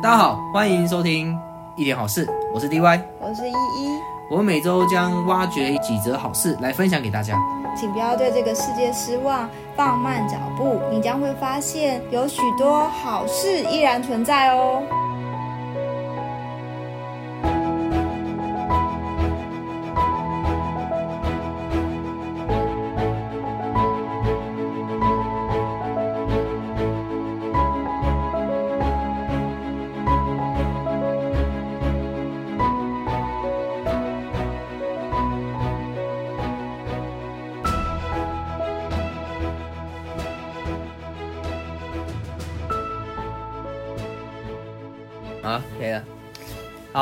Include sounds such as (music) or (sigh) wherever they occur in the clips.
大家好，欢迎收听一点好事，我是 DY，我是依依。我们每周将挖掘几则好事来分享给大家，请不要对这个世界失望，放慢脚步，你将会发现有许多好事依然存在哦。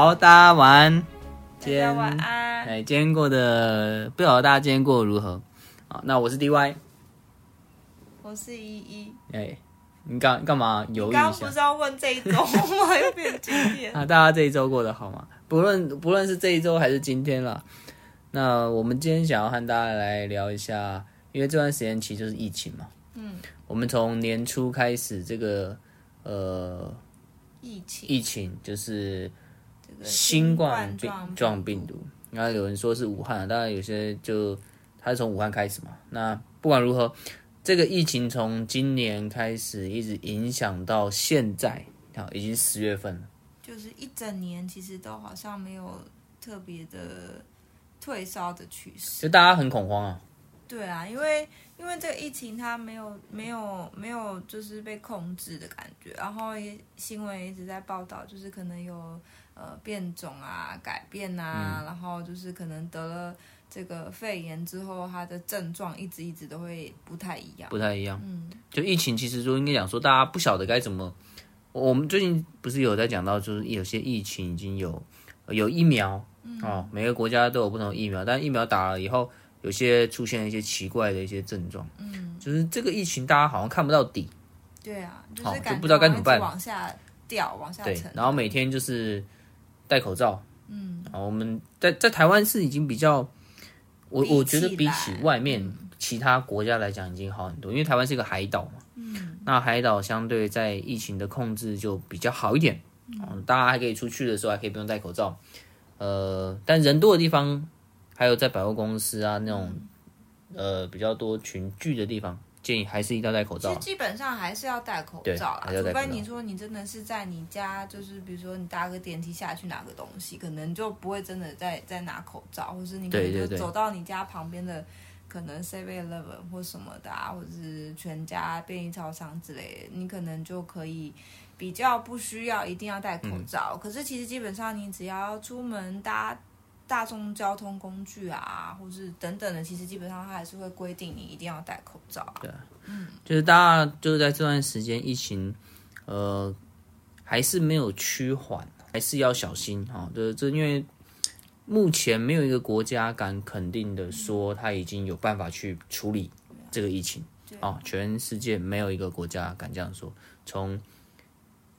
好，大家晚安。今天晚安。哎，今天过得不晓得大家今天过得如何？好，那我是 DY，我是依依。哎，你干干嘛犹豫一下？刚刚不是要问这一周吗？又变今天。(laughs) 啊，大家这一周过得好吗？不论不论是这一周还是今天了。那我们今天想要和大家来聊一下，因为这段时间其实就是疫情嘛。嗯。我们从年初开始，这个呃。疫情，疫情就是新冠病状病毒，然后有人说是武汉，当然有些就它是从武汉开始嘛。那不管如何，这个疫情从今年开始一直影响到现在，好，已经十月份了，就是一整年其实都好像没有特别的退烧的趋势，就大家很恐慌啊。对啊，因为因为这个疫情它没有没有没有就是被控制的感觉，然后也新闻一直在报道，就是可能有呃变种啊、改变啊、嗯，然后就是可能得了这个肺炎之后，它的症状一直一直都会不太一样，不太一样。嗯，就疫情其实就应该讲说大家不晓得该怎么，我们最近不是有在讲到，就是有些疫情已经有有疫苗、嗯、哦，每个国家都有不同的疫苗，但疫苗打了以后。有些出现一些奇怪的一些症状，嗯，就是这个疫情大家好像看不到底，对啊，就是不知道该怎么办，往下掉，往下沉，对，然后每天就是戴口罩，嗯，啊我们在在台湾是已经比较，我我觉得比起外面其他国家来讲已经好很多，因为台湾是一个海岛嘛，嗯，那海岛相对在疫情的控制就比较好一点，嗯，大家还可以出去的时候还可以不用戴口罩，呃，但人多的地方。还有在百货公司啊那种，呃比较多群聚的地方，建议还是一定要戴口罩。其实基本上还是要戴口罩啦，除非你说你真的是在你家，就是比如说你搭个电梯下去拿个东西，可能就不会真的在在拿口罩，或是你可能就走到你家旁边的可能 Seven Eleven 或什么的啊，或者是全家便利超商之类的，你可能就可以比较不需要一定要戴口罩。嗯。可是其实基本上你只要出门搭。大众交通工具啊，或是等等的，其实基本上它还是会规定你一定要戴口罩啊。对，嗯，就是大家就是在这段时间疫情，呃，还是没有趋缓，还是要小心哈。这这因为目前没有一个国家敢肯定的说他已经有办法去处理这个疫情啊，全世界没有一个国家敢这样说。从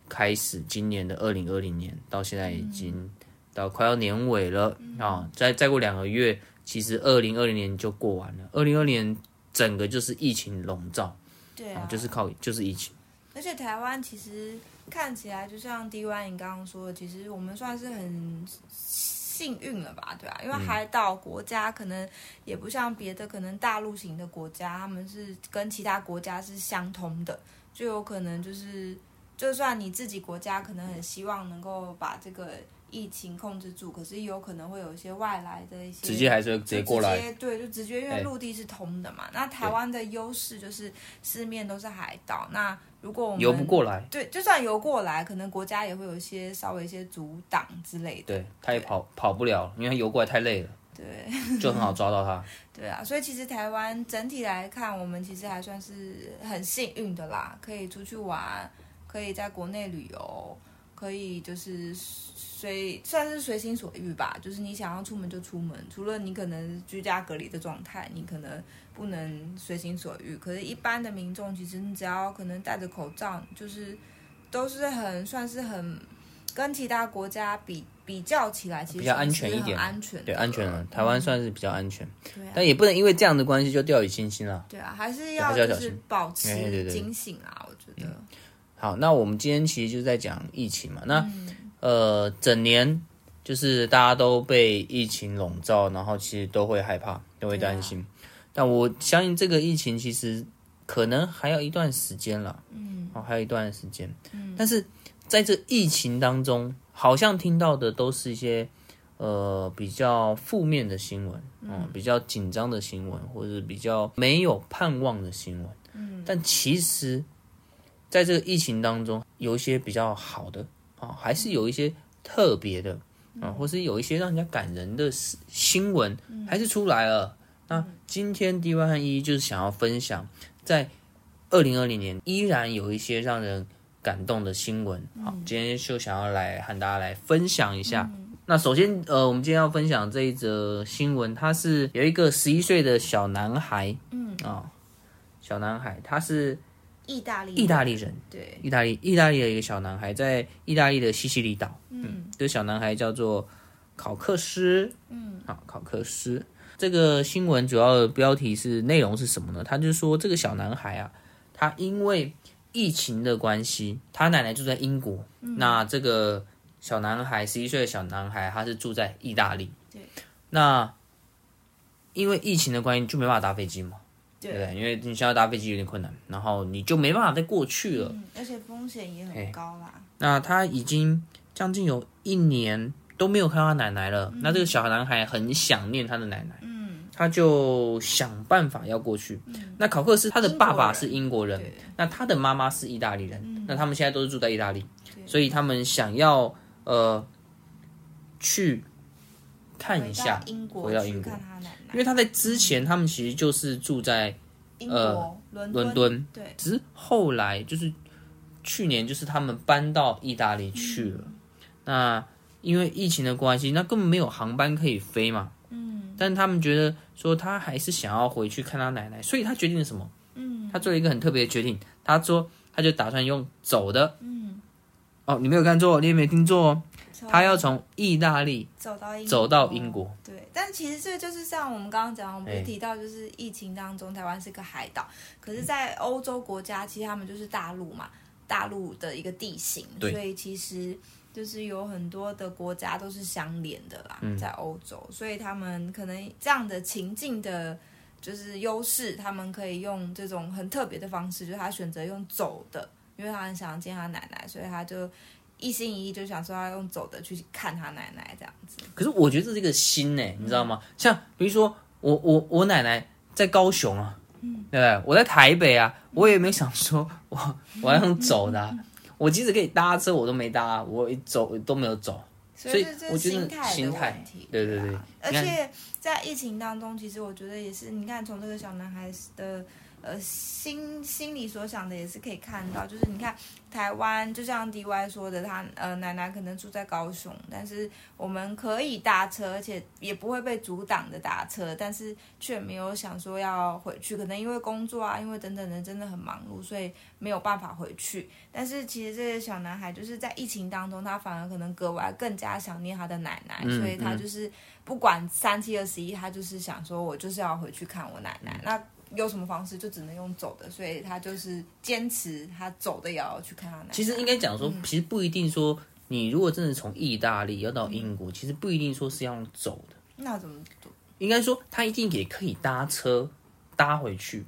开始今年的二零二零年到现在已经。到快要年尾了啊、嗯！再再过两个月，其实二零二零年就过完了。二零二零年整个就是疫情笼罩，对啊，就是靠就是疫情。而且台湾其实看起来就像 DY 你刚刚说的，其实我们算是很幸运了吧？对啊，因为海岛国家可能也不像别的可能大陆型的国家，他们是跟其他国家是相通的，就有可能就是就算你自己国家可能很希望能够把这个。疫情控制住，可是有可能会有一些外来的一些，直接还是直接过来，对，就直接因为陆地是通的嘛。欸、那台湾的优势就是四面都是海岛，那如果我们游不过来，对，就算游过来，可能国家也会有一些稍微一些阻挡之类的。对，他也跑跑不了，因为他游过来太累了。对，就很好抓到他。(laughs) 对啊，所以其实台湾整体来看，我们其实还算是很幸运的啦，可以出去玩，可以在国内旅游。可以就是随算是随心所欲吧，就是你想要出门就出门，除了你可能居家隔离的状态，你可能不能随心所欲。可是，一般的民众其实你只要可能戴着口罩，就是都是很算是很跟其他国家比比较起来，其实比较安全一点，安全对安全了。台湾算是比较安全，但也不能因为这样的关系就掉以轻心了。对啊，还是要就是保持警醒啊，我觉得。好，那我们今天其实就在讲疫情嘛。那、嗯、呃，整年就是大家都被疫情笼罩，然后其实都会害怕，都会担心。啊、但我相信这个疫情其实可能还要一段时间了，嗯，哦，还有一段时间。嗯，但是在这疫情当中，好像听到的都是一些呃比较负面的新闻，嗯、呃，比较紧张的新闻，或者是比较没有盼望的新闻。嗯，但其实。在这个疫情当中，有一些比较好的啊，还是有一些特别的啊，或是有一些让人家感人的新闻，还是出来了。那今天 D Y 和一就是想要分享，在二零二零年依然有一些让人感动的新闻。好，今天就想要来和大家来分享一下。那首先，呃，我们今天要分享这一则新闻，他是有一个十一岁的小男孩，嗯啊，小男孩，他是。意大利，意大利人，对，意大利，意大利的一个小男孩，在意大利的西西里岛，嗯，这个小男孩叫做考克斯，嗯，好，考克斯。这个新闻主要的标题是内容是什么呢？他就说这个小男孩啊，他因为疫情的关系，他奶奶住在英国，嗯，那这个小男孩十一岁的小男孩，他是住在意大利，对，那因为疫情的关系，就没办法搭飞机嘛。对，对，因为你现在搭飞机有点困难，然后你就没办法再过去了，嗯、而且风险也很高啦。那他已经将近有一年都没有看到他奶奶了，嗯、那这个小男孩很想念他的奶奶，嗯，他就想办法要过去。嗯、那考克斯他的爸爸是英国人，那他的妈妈是意大利人，嗯、那他们现在都是住在意大利，所以他们想要呃去看一下，回到英国。因为他在之前，他们其实就是住在呃伦敦，对，只是后来就是去年，就是他们搬到意大利去了。那因为疫情的关系，那根本没有航班可以飞嘛。嗯，但他们觉得说他还是想要回去看他奶奶，所以他决定了什么？嗯，他做了一个很特别的决定，他说他就打算用走的。嗯，哦，你没有看错，你也没听错哦。他要从意大利走到英国，走到英国。对，但其实这就是像我们刚刚讲，我们不是提到就是疫情当中，台湾是个海岛，可是，在欧洲国家，其实他们就是大陆嘛，大陆的一个地形，所以其实就是有很多的国家都是相连的啦，在欧洲，所以他们可能这样的情境的，就是优势，他们可以用这种很特别的方式，就是他选择用走的，因为他很想见他奶奶，所以他就。一心一意就想说要用走的去看他奶奶这样子，可是我觉得这是一个心呢，你知道吗？像比如说我我我奶奶在高雄啊，嗯，对不对？我在台北啊，我也没想说 (laughs) 我我要用走的，啊，我即使可以搭车我都没搭，我一走都没有走，所以我觉得心态问题，对对对，而且在疫情当中，其实我觉得也是，你看从这个小男孩的。呃，心心里所想的也是可以看到，就是你看台湾，就像 DY 说的，他呃奶奶可能住在高雄，但是我们可以搭车，而且也不会被阻挡的搭车，但是却没有想说要回去，可能因为工作啊，因为等等的真的很忙碌，所以没有办法回去。但是其实这个小男孩就是在疫情当中，他反而可能格外更加想念他的奶奶，嗯、所以他就是不管三七二十一，他就是想说我就是要回去看我奶奶。嗯、那有什么方式就只能用走的，所以他就是坚持他走的也要去看他奶奶。其实应该讲说，其实不一定说你如果真的从意大利要到英国，嗯、其实不一定说是要用走的。那怎么走？应该说他一定也可以搭车搭回去。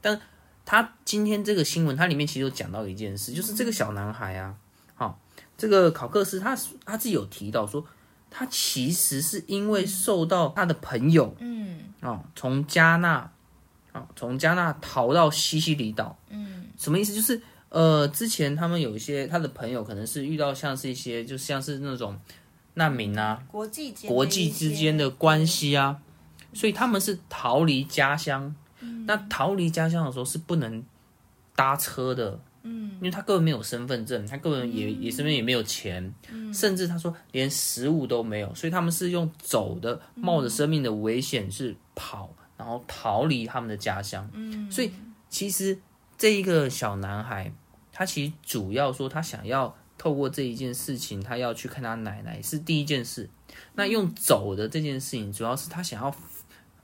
但他今天这个新闻，它里面其实有讲到一件事，就是这个小男孩啊，好、哦，这个考克斯他他自己有提到说，他其实是因为受到他的朋友，嗯，哦，从加纳。啊，从加纳逃到西西里岛，嗯，什么意思？就是呃，之前他们有一些他的朋友，可能是遇到像是一些，就像是那种难民啊，国际国际之间的关系啊，所以他们是逃离家乡。嗯，那逃离家乡的时候是不能搭车的，嗯，因为他根本没有身份证，他根本也也身边也没有钱，嗯，甚至他说连食物都没有，所以他们是用走的，冒着生命的危险是跑。然后逃离他们的家乡，嗯，所以其实这一个小男孩，他其实主要说他想要透过这一件事情，他要去看他奶奶是第一件事。那用走的这件事情，主要是他想要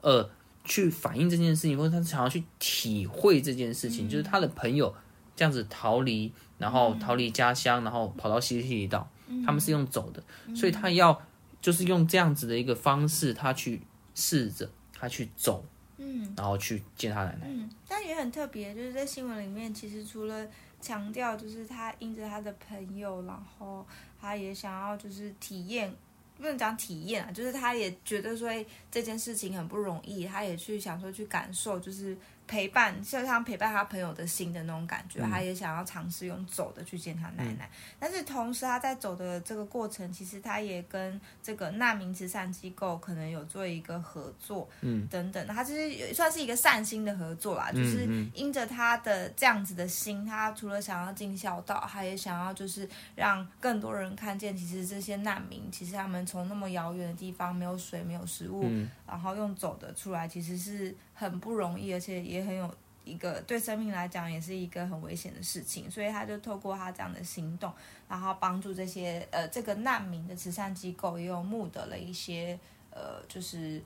呃去反映这件事情，或者他想要去体会这件事情，就是他的朋友这样子逃离，然后逃离家乡，然后跑到西西里岛，他们是用走的，所以他要就是用这样子的一个方式，他去试着他去走，嗯，然后去见他奶奶。嗯，但也很特别，就是在新闻里面，其实除了强调就是他因着他的朋友，然后他也想要就是体验。不能讲体验啊，就是他也觉得说这件事情很不容易，他也去想说去感受，就是。陪伴，就像陪伴他朋友的心的那种感觉，嗯、他也想要尝试用走的去见他奶奶。嗯、但是同时他在走的这个过程，其实他也跟这个难民慈善机构可能有做一个合作，嗯，等等，他其实也算是一个善心的合作啦。嗯、就是因着他的这样子的心，他除了想要尽孝道，他也想要就是让更多人看见，其实这些难民，其实他们从那么遥远的地方，没有水，没有食物，嗯、然后用走的出来，其实是。很不容易，而且也很有一个对生命来讲也是一个很危险的事情，所以他就透过他这样的行动，然后帮助这些呃这个难民的慈善机构，也有募得了一些呃就是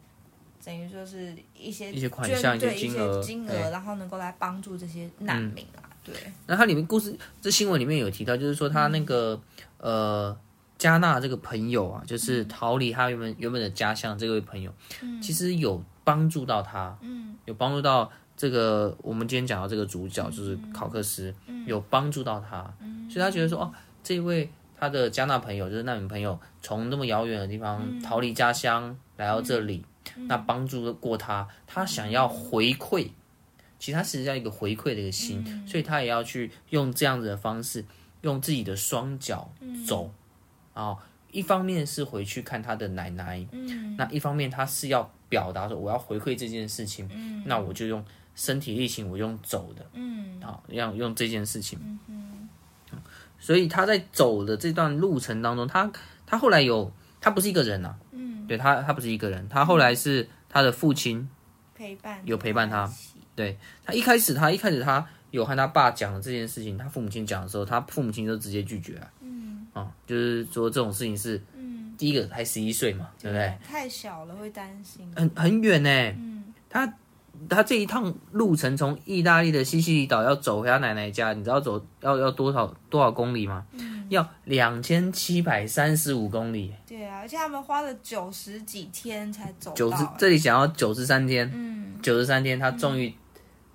等于说是一些一些款项、对一些金额，金额，然后能够来帮助这些难民啊。嗯、对，那它里面故事这新闻里面有提到，就是说他那个、嗯、呃加纳这个朋友啊，就是逃离他原本、嗯、原本的家乡这位朋友，嗯、其实有。帮助到他，嗯，有帮助到这个我们今天讲到这个主角就是考克斯，嗯，有帮助到他，嗯，所以他觉得说，哦，这位他的加纳朋友就是难民朋友，从那么遥远的地方逃离家乡来到这里，那帮助过他，他想要回馈，其实他实际上一个回馈的一个心，所以他也要去用这样子的方式，用自己的双脚走，啊，一方面是回去看他的奶奶，嗯，那一方面他是要。表达说我要回馈这件事情，嗯、那我就用身体力行，我用走的，嗯，好，要用这件事情，嗯哼。所以他在走的这段路程当中，他他后来有，他不是一个人啊，嗯，对他他不是一个人，他后来是他的父亲陪伴，有陪伴他，对他一开始他一开始他有和他爸讲了这件事情，他父母亲讲的时候，他父母亲就直接拒绝了，嗯，啊，就是说这种事情是。嗯。第一个才十一岁嘛，对不对？太小了会担心。很很远呢。嗯，他他这一趟路程从意大利的西西里岛要走回他奶奶家，你知道走要要多少多少公里吗？嗯，要两千七百三十五公里。对啊，而且他们花了九十几天才走到。九十，这里想要九十三天。嗯，九十三天，他终于。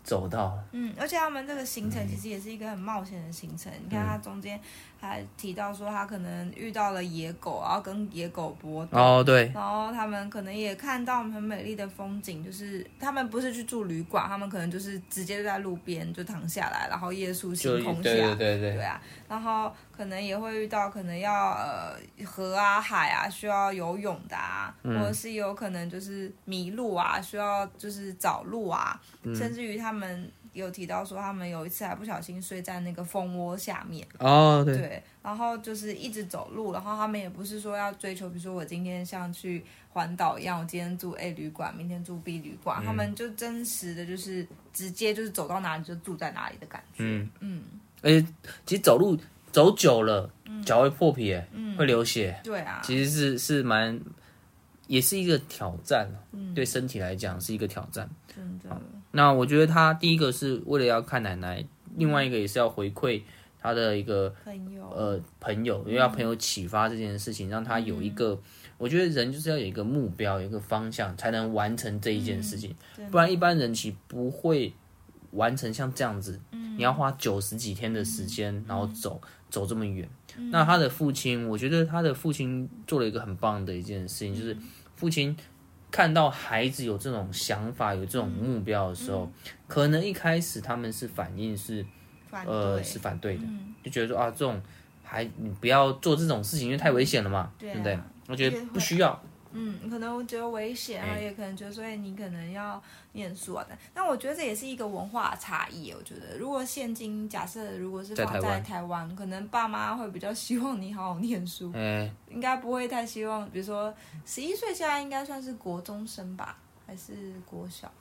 走到了，嗯，而且他们这个行程其实也是一个很冒险的行程。嗯、你看他中间还提到说，他可能遇到了野狗，然后跟野狗搏斗。哦，对。然后他们可能也看到很美丽的风景，就是他们不是去住旅馆，他们可能就是直接在路边就躺下来，然后夜宿星空下。对对对对。对啊，然后可能也会遇到可能要呃河啊海啊需要游泳的啊，嗯、或者是有可能就是迷路啊，需要就是找路啊，嗯、甚至于他们。有提到说，他们有一次还不小心睡在那个蜂窝下面哦，对，对，然后就是一直走路，然后他们也不是说要追求，比如说我今天像去环岛一样，我今天住 A 旅馆，明天住 B 旅馆，嗯、他们就真实的就是直接就是走到哪里就住在哪里的感觉，嗯嗯，而且其实走路走久了，脚会破皮，嗯，会流血，对啊，其实是是蛮。也是一个挑战，嗯、对身体来讲是一个挑战。真的。那我觉得他第一个是为了要看奶奶，嗯、另外一个也是要回馈他的一个朋友，呃，朋友，因为要朋友启发这件事情，嗯、让他有一个，我觉得人就是要有一个目标，有一个方向，才能完成这一件事情。嗯、不然一般人其实不会完成像这样子。嗯、你要花九十几天的时间，嗯、然后走走这么远。嗯、那他的父亲，我觉得他的父亲做了一个很棒的一件事情，就是。父亲看到孩子有这种想法、有这种目标的时候，嗯嗯、可能一开始他们是反应是，呃，是反对的，嗯、就觉得说啊，这种还你不要做这种事情，因为太危险了嘛，对不对？我觉得不需要。嗯，可能我觉得危险啊，也可能觉得，所以你可能要念书啊。但但我觉得这也是一个文化差异。我觉得，如果现今假设如果是放在台湾，可能爸妈会比较希望你好好念书，嗯，应该不会太希望。比如说，十一岁现在应该算是国中生吧，还是国小？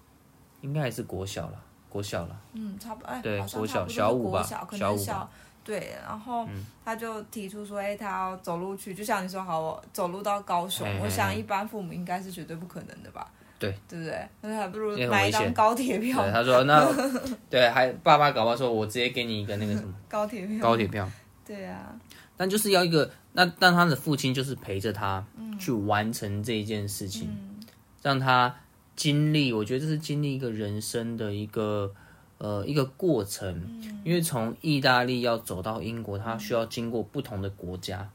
应该还是国小了，国小了。嗯，差不多。哎，对，国小小五吧，小五吧。对，然后他就提出说，哎，他要走路去，就像你说，好，我走路到高雄，嘿嘿嘿，我想一般父母应该是绝对不可能的吧？对，对不对？那还不如买一张高铁票。他说那 (laughs) 对，还爸爸搞不好说，我直接给你一个那个什么高铁票。高铁票。对啊。但就是要一个，那但他的父亲就是陪着他去完成这一件事情，嗯、让他经历。我觉得这是经历一个人生的一个呃一个过程，嗯、因为从意大利要走到英国，它需要经过不同的国家。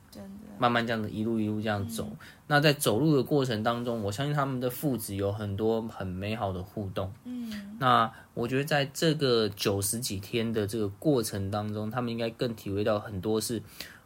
慢慢这样子一路一路这样走，嗯、那在走路的过程当中，我相信他们的父子有很多很美好的互动。嗯，那我觉得在这个九十几天的这个过程当中，他们应该更体会到很多是，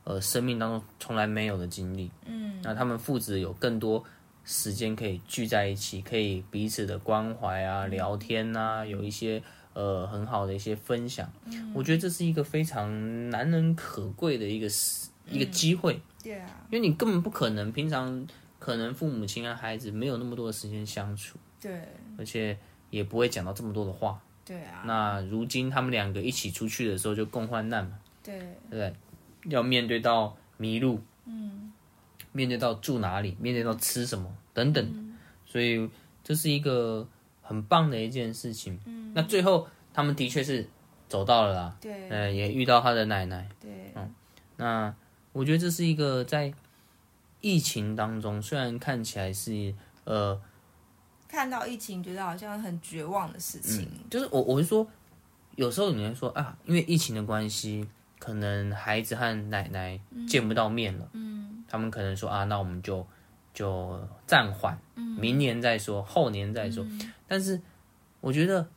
呃，生命当中从来没有的经历。嗯，那他们父子有更多时间可以聚在一起，可以彼此的关怀啊、聊天啊，有一些呃很好的一些分享。嗯，我觉得这是一个非常难能可贵的一个时一个机会。对啊，因为你根本不可能平常可能父母亲啊孩子没有那么多的时间相处，对，而且也不会讲到这么多的话，对啊。那如今他们两个一起出去的时候就共患难嘛，对，对？要面对到迷路，嗯，面对到住哪里，面对到吃什么等等，嗯，所以这是一个很棒的一件事情。嗯，那最后他们的确是走到了啦，对，呃，也遇到他的奶奶，对，嗯，那。我觉得这是一个在疫情当中，虽然看起来是呃，看到疫情觉得好像很绝望的事情。嗯、就是我我是说，有时候你会说啊，因为疫情的关系，可能孩子和奶奶见不到面了。嗯，他们可能说啊，那我们就就暂缓，明年再说，后年再说。嗯、但是我觉得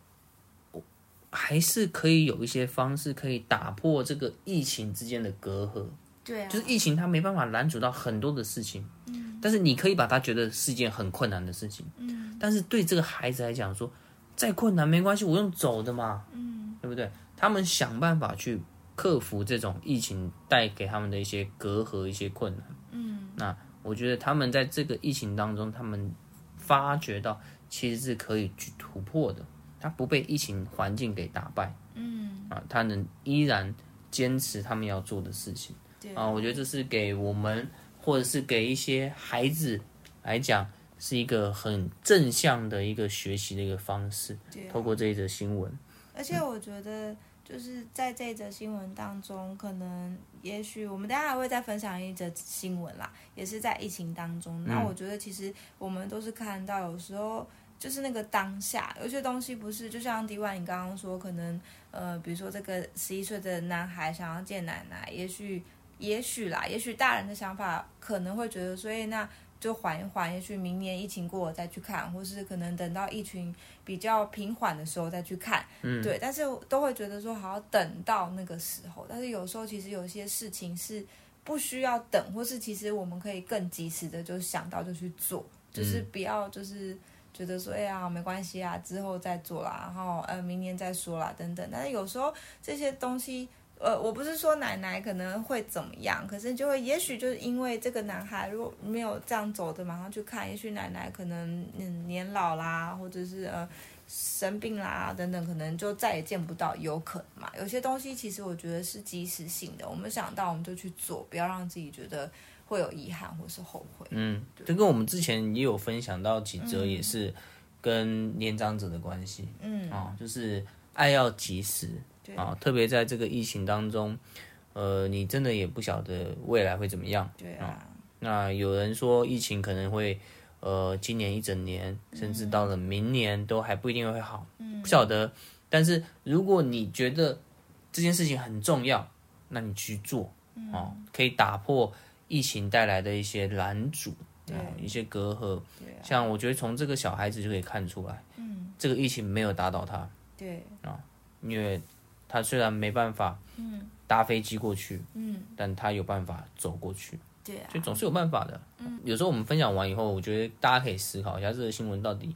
还是可以有一些方式可以打破这个疫情之间的隔阂。对啊，就是疫情，它没办法拦阻到很多的事情，嗯，但是你可以把它觉得是一件很困难的事情，嗯，但是对这个孩子来讲说，再困难没关系，我用走的嘛，嗯，对不对？他们想办法去克服这种疫情带给他们的一些隔阂、一些困难，嗯，那我觉得他们在这个疫情当中，他们发觉到其实是可以去突破的，他不被疫情环境给打败，嗯，啊，他能依然坚持他们要做的事情。啊，我觉得这是给我们，或者是给一些孩子来讲，是一个很正向的一个学习的一个方式。透过这一则新闻，而且我觉得就是在这一则新闻当中，可能也许我们等下还会再分享一则新闻啦，也是在疫情当中。那我觉得其实我们都是看到，有时候就是那个当下，有些东西不是，就像迪万你刚刚说，可能呃，比如说这个十一岁的男孩想要见奶奶，也许。也许啦，也许大人的想法可能会觉得，所以那就缓一缓，也许明年疫情过了再去看，或是可能等到疫情比较平缓的时候再去看。嗯，对，但是都会觉得说，好，等到那个时候。但是有时候其实有些事情是不需要等，或是其实我们可以更及时的就想到就去做，就是不要就是觉得说，哎呀，没关系啊，之后再做啦，然后呃，明年再说啦，等等。但是有时候这些东西。呃，我不是说奶奶可能会怎么样，可是就会，也许就是因为这个男孩如果没有这样走的，马上去看，也许奶奶可能嗯年老啦，或者是呃生病啦等等，可能就再也见不到，有可能嘛。有些东西其实我觉得是及时性的，我们想到我们就去做，不要让自己觉得会有遗憾或是后悔。嗯，这跟我们之前也有分享到几则，也是跟年长者的关系。嗯，啊、哦，就是爱要及时。啊，特别在这个疫情当中，呃，你真的也不晓得未来会怎么样。对啊。那有人说疫情可能会，呃，今年一整年，甚至到了明年都还不一定会好，嗯、不晓得。但是如果你觉得这件事情很重要，那你去做，啊，可以打破疫情带来的一些拦阻，啊，一些隔阂。像我觉得从这个小孩子就可以看出来，嗯，这个疫情没有打倒他。对。啊，因为。他虽然没办法，嗯，搭飞机过去，嗯，但他有办法走过去，对啊，所以总是有办法的。嗯，有时候我们分享完以后，我觉得大家可以思考一下，这个新闻到底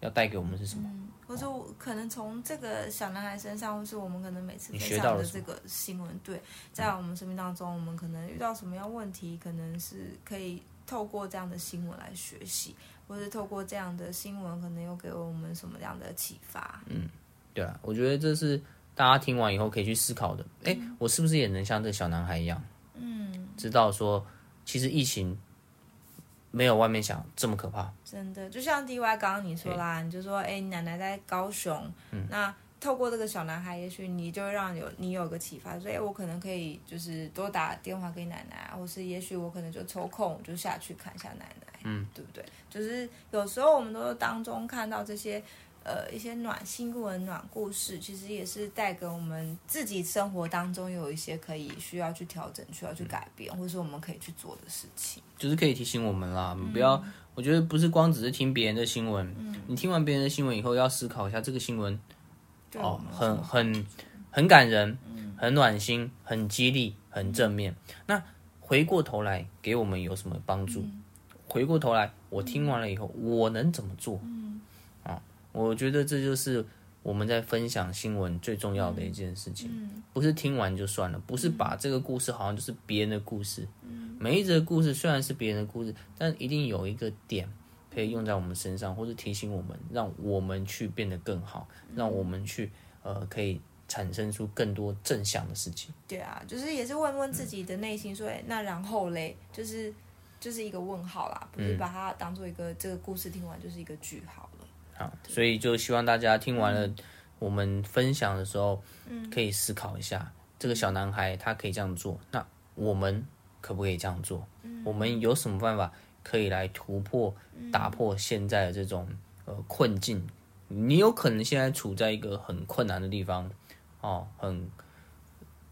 要带给我们是什么？嗯，或者可能从这个小男孩身上，或是我们可能每次分享的这个新闻，对，在我们生命当中，我们可能遇到什么样问题，可能是可以透过这样的新闻来学习，或是透过这样的新闻，可能又给我们什么样的启发？嗯，对啊，我觉得这是。大家听完以后可以去思考的，哎，我是不是也能像这个小男孩一样，嗯，知道说其实疫情没有外面想这么可怕。真的，就像 DY 刚刚你说啦，你就说，哎，你奶奶在高雄，嗯，那透过这个小男孩，也许你就让有你有个启发，说，哎，我可能可以就是多打电话给奶奶，或是也许我可能就抽空就下去看一下奶奶，嗯，对不对？就是有时候我们都当中看到这些。呃，一些暖新闻、暖故事，其实也是带给我们自己生活当中有一些可以需要去调整、需要去改变，或者说我们可以去做的事情。就是可以提醒我们啦，嗯、不要，我觉得不是光只是听别人的新闻，嗯、你听完别人的新闻以后，要思考一下这个新闻，哦，很很很感人，很暖心，很激励，很正面。嗯、那回过头来给我们有什么帮助？嗯、回过头来，我听完了以后，嗯、我能怎么做？我觉得这就是我们在分享新闻最重要的一件事情，不是听完就算了，不是把这个故事好像就是别人的故事。嗯、每一则故事虽然是别人的故事，但一定有一个点可以用在我们身上，或者提醒我们，让我们去变得更好，让我们去呃可以产生出更多正向的事情。对啊，就是也是问问自己的内心说，说、嗯、那然后嘞，就是就是一个问号啦，不是把它当做一个这个故事听完就是一个句号。好，所以就希望大家听完了我们分享的时候，嗯。可以思考一下，这个小男孩他可以这样做，那我们可不可以这样做？我们有什么办法可以来突破、打破现在的这种呃困境？你有可能现在处在一个很困难的地方，哦，很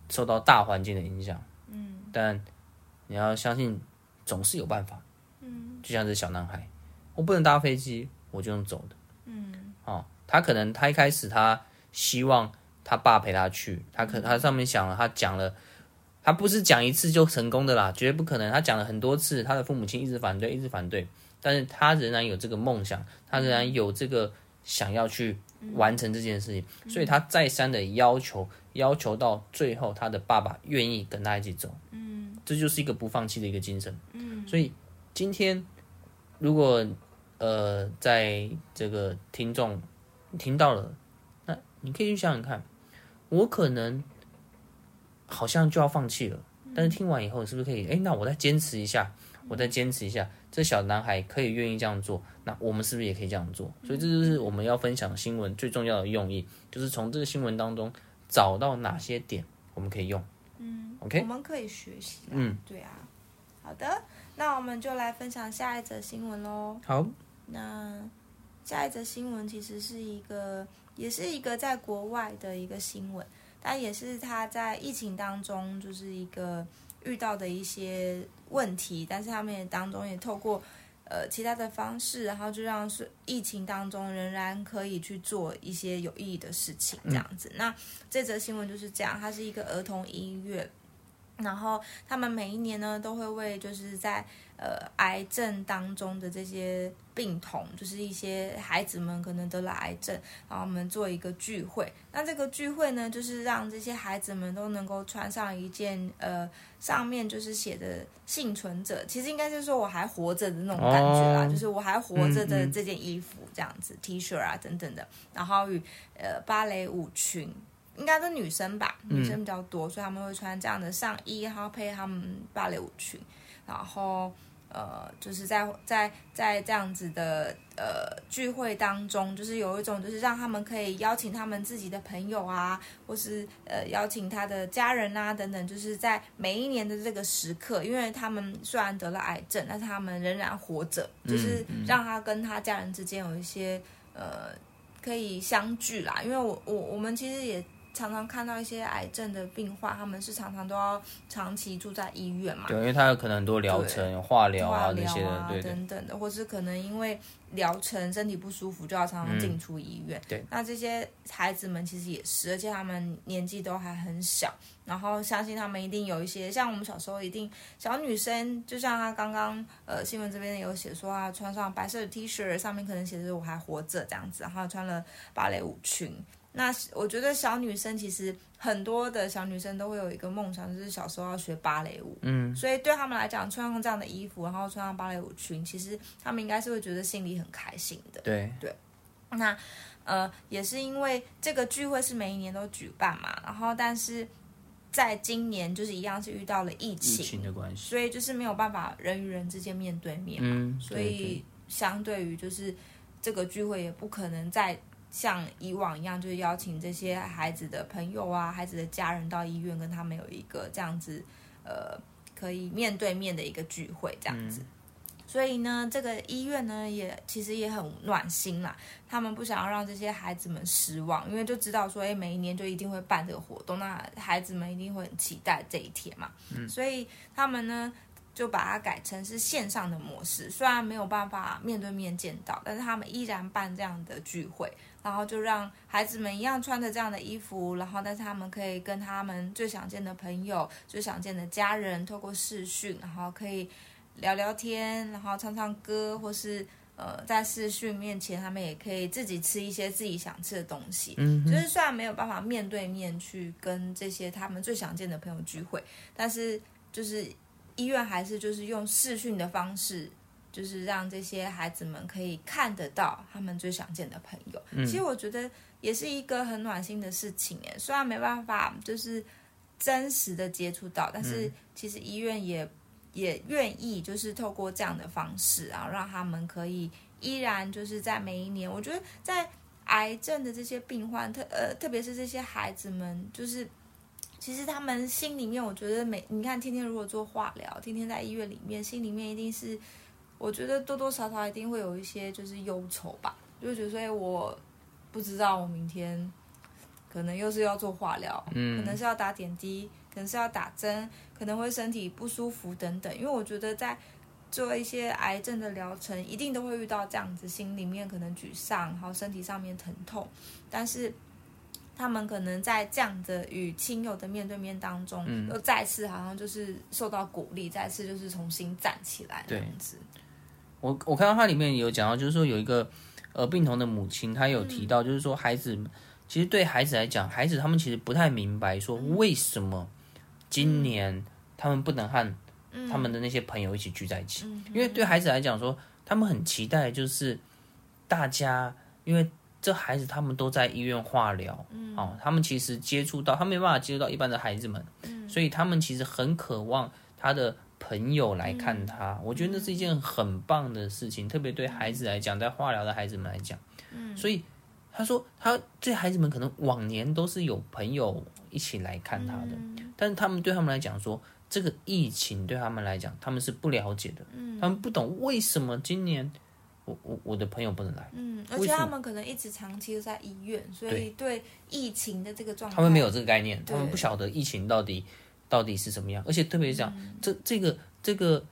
受到大环境的影响，嗯，但你要相信，总是有办法，嗯，就像这小男孩，我不能搭飞机，我就用走的。哦，他可能他一开始他希望他爸陪他去，他可他上面想了，他讲了，他不是讲一次就成功的啦，绝对不可能。他讲了很多次，他的父母亲一直反对，一直反对，但是他仍然有这个梦想，他仍然有这个想要去完成这件事情，所以他再三的要求，要求到最后，他的爸爸愿意跟他一起走。嗯，这就是一个不放弃的一个精神。嗯，所以今天如果。呃，在这个听众听到了，那你可以去想想看，我可能好像就要放弃了，但是听完以后，是不是可以？哎，那我再坚持一下，我再坚持一下，这小男孩可以愿意这样做，那我们是不是也可以这样做？所以这就是我们要分享新闻最重要的用意，就是从这个新闻当中找到哪些点我们可以用。嗯，OK，我们可以学习。嗯，对啊。好的，那我们就来分享下一则新闻喽。好。那下一则新闻其实是一个，也是一个在国外的一个新闻，但也是他在疫情当中就是一个遇到的一些问题，但是他们也当中也透过呃其他的方式，然后就让是疫情当中仍然可以去做一些有意义的事情，这样子。嗯、那这则新闻就是这样，它是一个儿童音乐，然后他们每一年呢都会为就是在。呃，癌症当中的这些病童，就是一些孩子们可能得了癌症，然后我们做一个聚会。那这个聚会呢，就是让这些孩子们都能够穿上一件呃，上面就是写的“幸存者”，其实应该是说我还活着的那种感觉啦，哦、就是我还活着的这件衣服这样子、嗯嗯、，T 恤啊等等的。然后与呃芭蕾舞裙，应该是女生吧，女生比较多，嗯、所以他们会穿这样的上衣，然后配他们芭蕾舞裙，然后。呃，就是在在在这样子的呃聚会当中，就是有一种就是让他们可以邀请他们自己的朋友啊，或是呃邀请他的家人啊等等，就是在每一年的这个时刻，因为他们虽然得了癌症，但是他们仍然活着，就是让他跟他家人之间有一些呃可以相聚啦。因为我我我们其实也。常常看到一些癌症的病患，他们是常常都要长期住在医院嘛？对，因为他有可能很多疗程，有化疗啊那些的，对等等的，或是可能因为疗程身体不舒服，就要常常进出医院。对，那这些孩子们其实也是，而且他们年纪都还很小，然后相信他们一定有一些，像我们小时候一定小女生，就像她刚刚呃新闻这边有写说啊，穿上白色的 T 恤，上面可能写着我还活着这样子，然后穿了芭蕾舞裙。那我觉得小女生其实很多的小女生都会有一个梦想，就是小时候要学芭蕾舞。嗯，所以对他们来讲，穿上这样的衣服，然后穿上芭蕾舞裙，其实他们应该是会觉得心里很开心的。对对。那呃，也是因为这个聚会是每一年都举办嘛，然后但是在今年就是一样是遇到了疫情，疫情的关系，所以就是没有办法人与人之间面对面嘛，嗯，所以相对于就是这个聚会也不可能再像以往一样，就是邀请这些孩子的朋友啊、孩子的家人到医院跟他们有一个这样子呃可以面对面的一个聚会这样子。嗯所以呢，这个医院呢也其实也很暖心啦。他们不想要让这些孩子们失望，因为就知道说，哎，每一年就一定会办这个活动，那孩子们一定会很期待这一天嘛。嗯。所以他们呢就把它改成是线上的模式，虽然没有办法面对面见到，但是他们依然办这样的聚会，然后就让孩子们一样穿着这样的衣服，然后但是他们可以跟他们最想见的朋友、最想见的家人透过视讯，然后可以。聊聊天，然后唱唱歌，或是呃，在视讯面前，他们也可以自己吃一些自己想吃的东西。嗯，就是虽然没有办法面对面去跟这些他们最想见的朋友聚会，但是就是医院还是就是用视讯的方式，就是让这些孩子们可以看得到他们最想见的朋友。嗯，其实我觉得也是一个很暖心的事情诶，虽然没办法就是真实的接触到，但是其实医院也。也愿意就是透过这样的方式啊，让他们可以依然就是在每一年，我觉得在癌症的这些病患特呃，特别是这些孩子们，就是其实他们心里面，我觉得每你看天天如果做化疗，天天在医院里面，心里面一定是，我觉得多多少少一定会有一些就是忧愁吧，就觉得说，哎，我不知道我明天可能又是要做化疗，嗯，可能是要打点滴。可能是要打针，可能会身体不舒服等等。因为我觉得在做一些癌症的疗程，一定都会遇到这样子，心里面可能沮丧，然后身体上面疼痛。但是他们可能在这样的与亲友的面对面当中，嗯，又再次好像就是受到鼓励，再次就是重新站起来这样子。我我看到它里面有讲到，就是说有一个呃病童的母亲，她有提到，就是说孩子、嗯、其实对孩子来讲，孩子他们其实不太明白说为什么。今年他们不能和他们的那些朋友一起聚在一起，嗯、因为对孩子来讲说，他们很期待就是大家，因为这孩子他们都在医院化疗，嗯、哦，他们其实接触到他没办法接触到一般的孩子们，嗯、所以他们其实很渴望他的朋友来看他。嗯、我觉得那是一件很棒的事情，嗯、特别对孩子来讲，在化疗的孩子们来讲，嗯、所以他说他这孩子们可能往年都是有朋友。一起来看他的，嗯、但是他们对他们来讲说，这个疫情对他们来讲，他们是不了解的，嗯、他们不懂为什么今年我我我的朋友不能来，嗯，而且他们可能一直长期都在医院，所以对疫情的这个状态，他们没有这个概念，他们不晓得疫情到底到底是什么样，而且特别是讲、嗯、这这个这个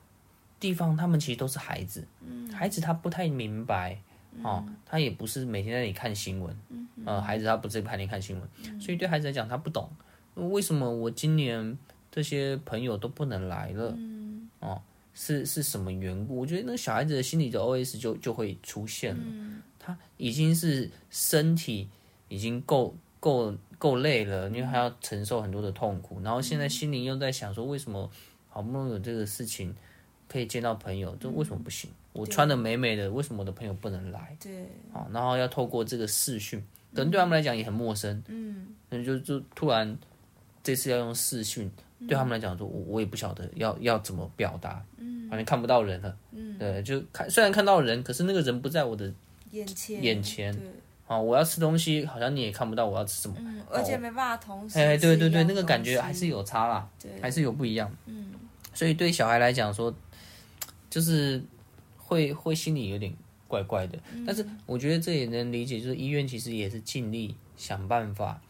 地方，他们其实都是孩子，嗯、孩子他不太明白。哦，他也不是每天在那里看新闻，嗯哼，呃，孩子他不是每天看新闻，嗯、所以对孩子来讲，他不懂。为什么我今年这些朋友都不能来了，嗯，哦，是是什么缘故？我觉得那小孩子的心里的 OS 就就会出现了，嗯、他已经是身体已经够够够累了，因为他要承受很多的痛苦，然后现在心里又在想说，为什么好不容易有这个事情可以见到朋友，这为什么不行？我穿的美美的，为什么我的朋友不能来？对，啊，然后要透过这个视讯，可能对他们来讲也很陌生。嗯，那就就突然这次要用视讯，对他们来讲说，我我也不晓得要要怎么表达。嗯，好像看不到人了。嗯，对，就看虽然看到人，可是那个人不在我的眼前。眼前，对，啊，我要吃东西，好像你也看不到我要吃什么。嗯，而且没办法同时。哎，对对对，那个感觉还是有差啦，对，还是有不一样。嗯，所以对小孩来讲说，就是。会会心里有点怪怪的，但是我觉得这也能理解，就是医院其实也是尽力想办法，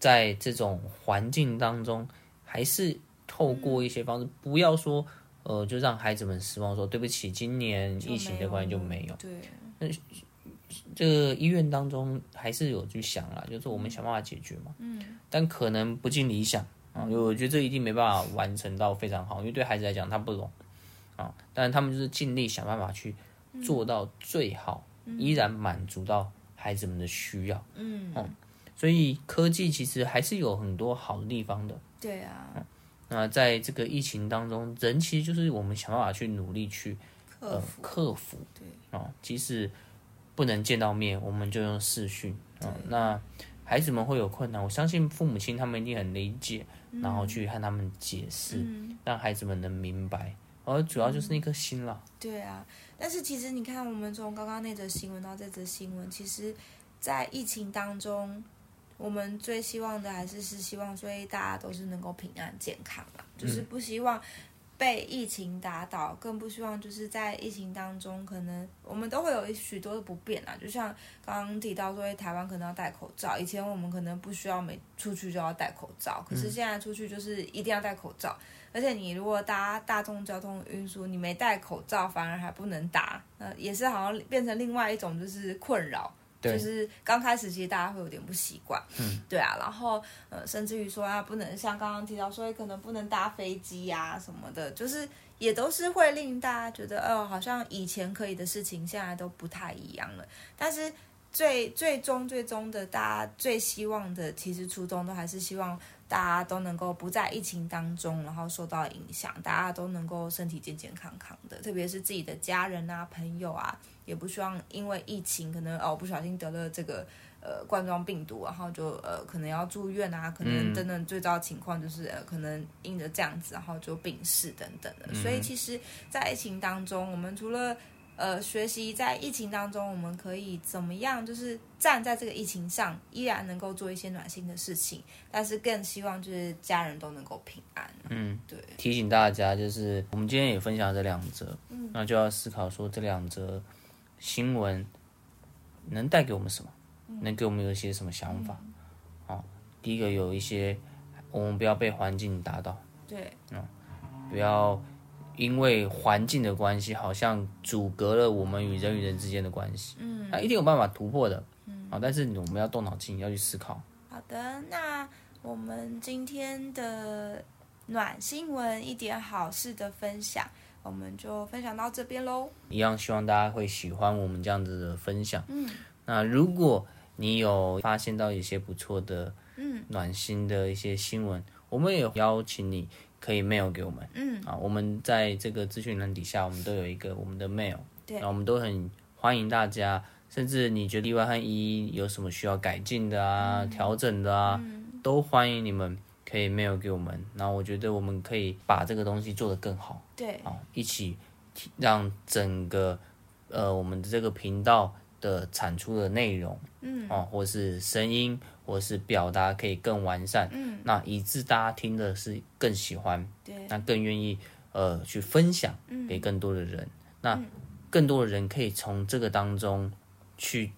在这种环境当中，还是透过一些方式，不要说呃，就让孩子们失望说，说对不起，今年疫情的关系就没有。对，那这个医院当中还是有去想啦，就是我们想办法解决嘛。嗯，但可能不尽理想啊，因为我觉得这一定没办法完成到非常好，因为对孩子来讲他不懂。啊，但是他们就是尽力想办法去做到最好，嗯、依然满足到孩子们的需要。嗯，嗯，所以科技其实还是有很多好的地方的。对啊，嗯、那在这个疫情当中，人其实就是我们想办法去努力去克服。呃、克服。对啊，即使不能见到面，我们就用视讯。嗯，那孩子们会有困难，我相信父母亲他们一定很理解。然后去和他们解释，让孩子们能明白。而主要就是那颗心了。对啊，但是其实你看，我们从刚刚那则新闻到这则新闻，其实，在疫情当中，我们最希望的还是是希望，所以大家都是能够平安健康嘛，就是不希望。被疫情打倒，更不希望就是在疫情当中，可能我们都会有许多的不便啊。就像刚刚提到说，台湾可能要戴口罩，以前我们可能不需要每出去就要戴口罩，可是现在出去就是一定要戴口罩。而且你如果搭大众交通运输，你没戴口罩反而还不能搭，那也是好像变成另外一种就是困扰。就是刚开始，其实大家会有点不习惯，嗯，对啊，然后呃，甚至于说啊，不能像刚刚提到说，可能不能搭飞机呀什么的，就是也都是会令大家觉得，哦，好像以前可以的事情，现在都不太一样了。但是最最终最终的，大家最希望的，其实初衷都还是希望大家都能够不在疫情当中，然后受到影响，大家都能够身体健健康康的，特别是自己的家人啊、朋友啊。也不希望因为疫情可能哦不小心得了这个呃冠状病毒，然后就呃可能要住院啊，可能等等最糟情况就是呃可能因着这样子，然后就病逝等等的。所以其实，在疫情当中，我们除了呃学习在疫情当中我们可以怎么样，就是站在这个疫情上，依然能够做一些暖心的事情，但是更希望就是家人都能够平安。嗯，对。提醒大家，就是我们今天也分享这两则，嗯，那就要思考说这两则。新闻能带给我们什么？能给我们有一些什么想法？好，第一个有一些，我们不要被环境打倒。对，嗯，不要因为环境的关系，好像阻隔了我们与人与人之间的关系。嗯，那一定有办法突破的。嗯，好，但是我们要动脑筋，要去思考。好的，那我们今天的暖新闻一点好事的分享。我们就分享到这边喽。一样希望大家会喜欢我们这样子的分享。嗯，那如果你有发现到一些不错的、嗯，暖心的一些新闻，嗯、我们也邀请你可以 mail 给我们。嗯，啊，我们在这个资讯栏底下，我们都有一个我们的 mail。对，那我们都很欢迎大家，甚至你觉得 DY 和依依有什么需要改进的啊、嗯、调整的啊，嗯、都欢迎你们。可以 mail 给我们，然后我觉得我们可以把这个东西做得更好，对，啊，一起让整个呃我们的这个频道的产出的内容，嗯，啊，或是声音，或是表达可以更完善，嗯，那以致大家听的是更喜欢，对，那更愿意呃去分享给更多的人，嗯，那更多的人可以从这个当中去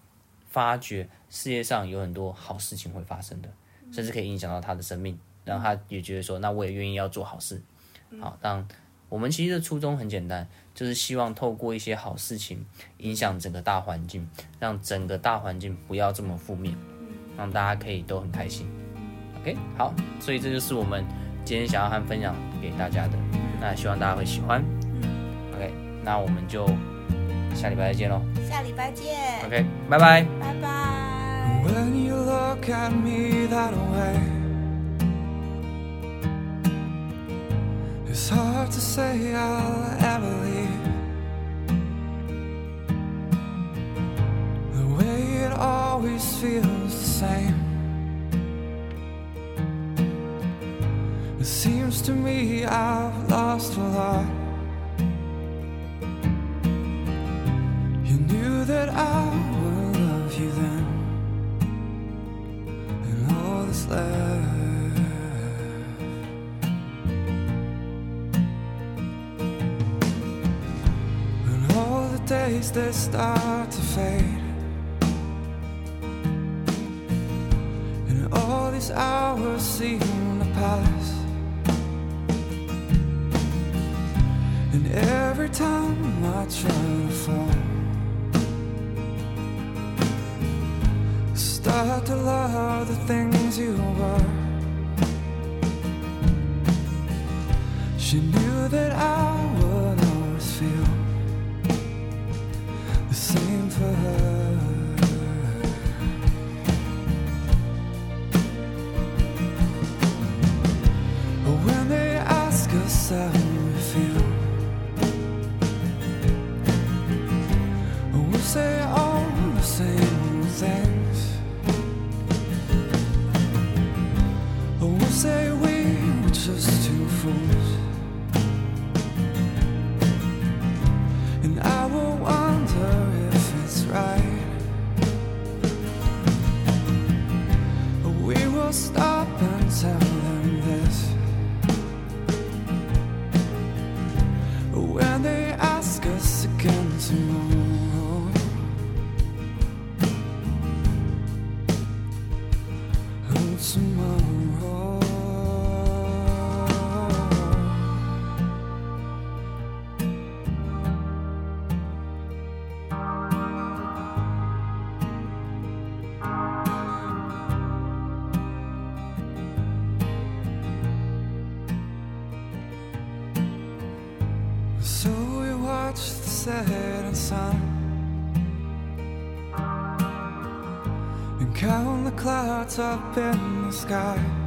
发掘世界上有很多好事情会发生的，嗯，甚至可以影响到他的生命。然后他也觉得说，那我也愿意要做好事，好，当我们其实的初衷很简单，就是希望透过一些好事情影响整个大环境，让整个大环境不要这么负面，让大家可以都很开心。OK，好，所以这就是我们今天想要和分享给大家的，那希望大家会喜欢。OK，那我们就下礼拜再见喽。下礼拜见。OK，拜拜。拜拜。It's hard to say I'll ever leave it always feels the same. It seems to me I've lost a lot. You knew that I would love you then And all that's left. All the days that start to fade These hours seem to pass. And every time I try to fall Start to love the things you were. She knew that I would just two fools. And I will wonder if it's right. We will start. In the sky.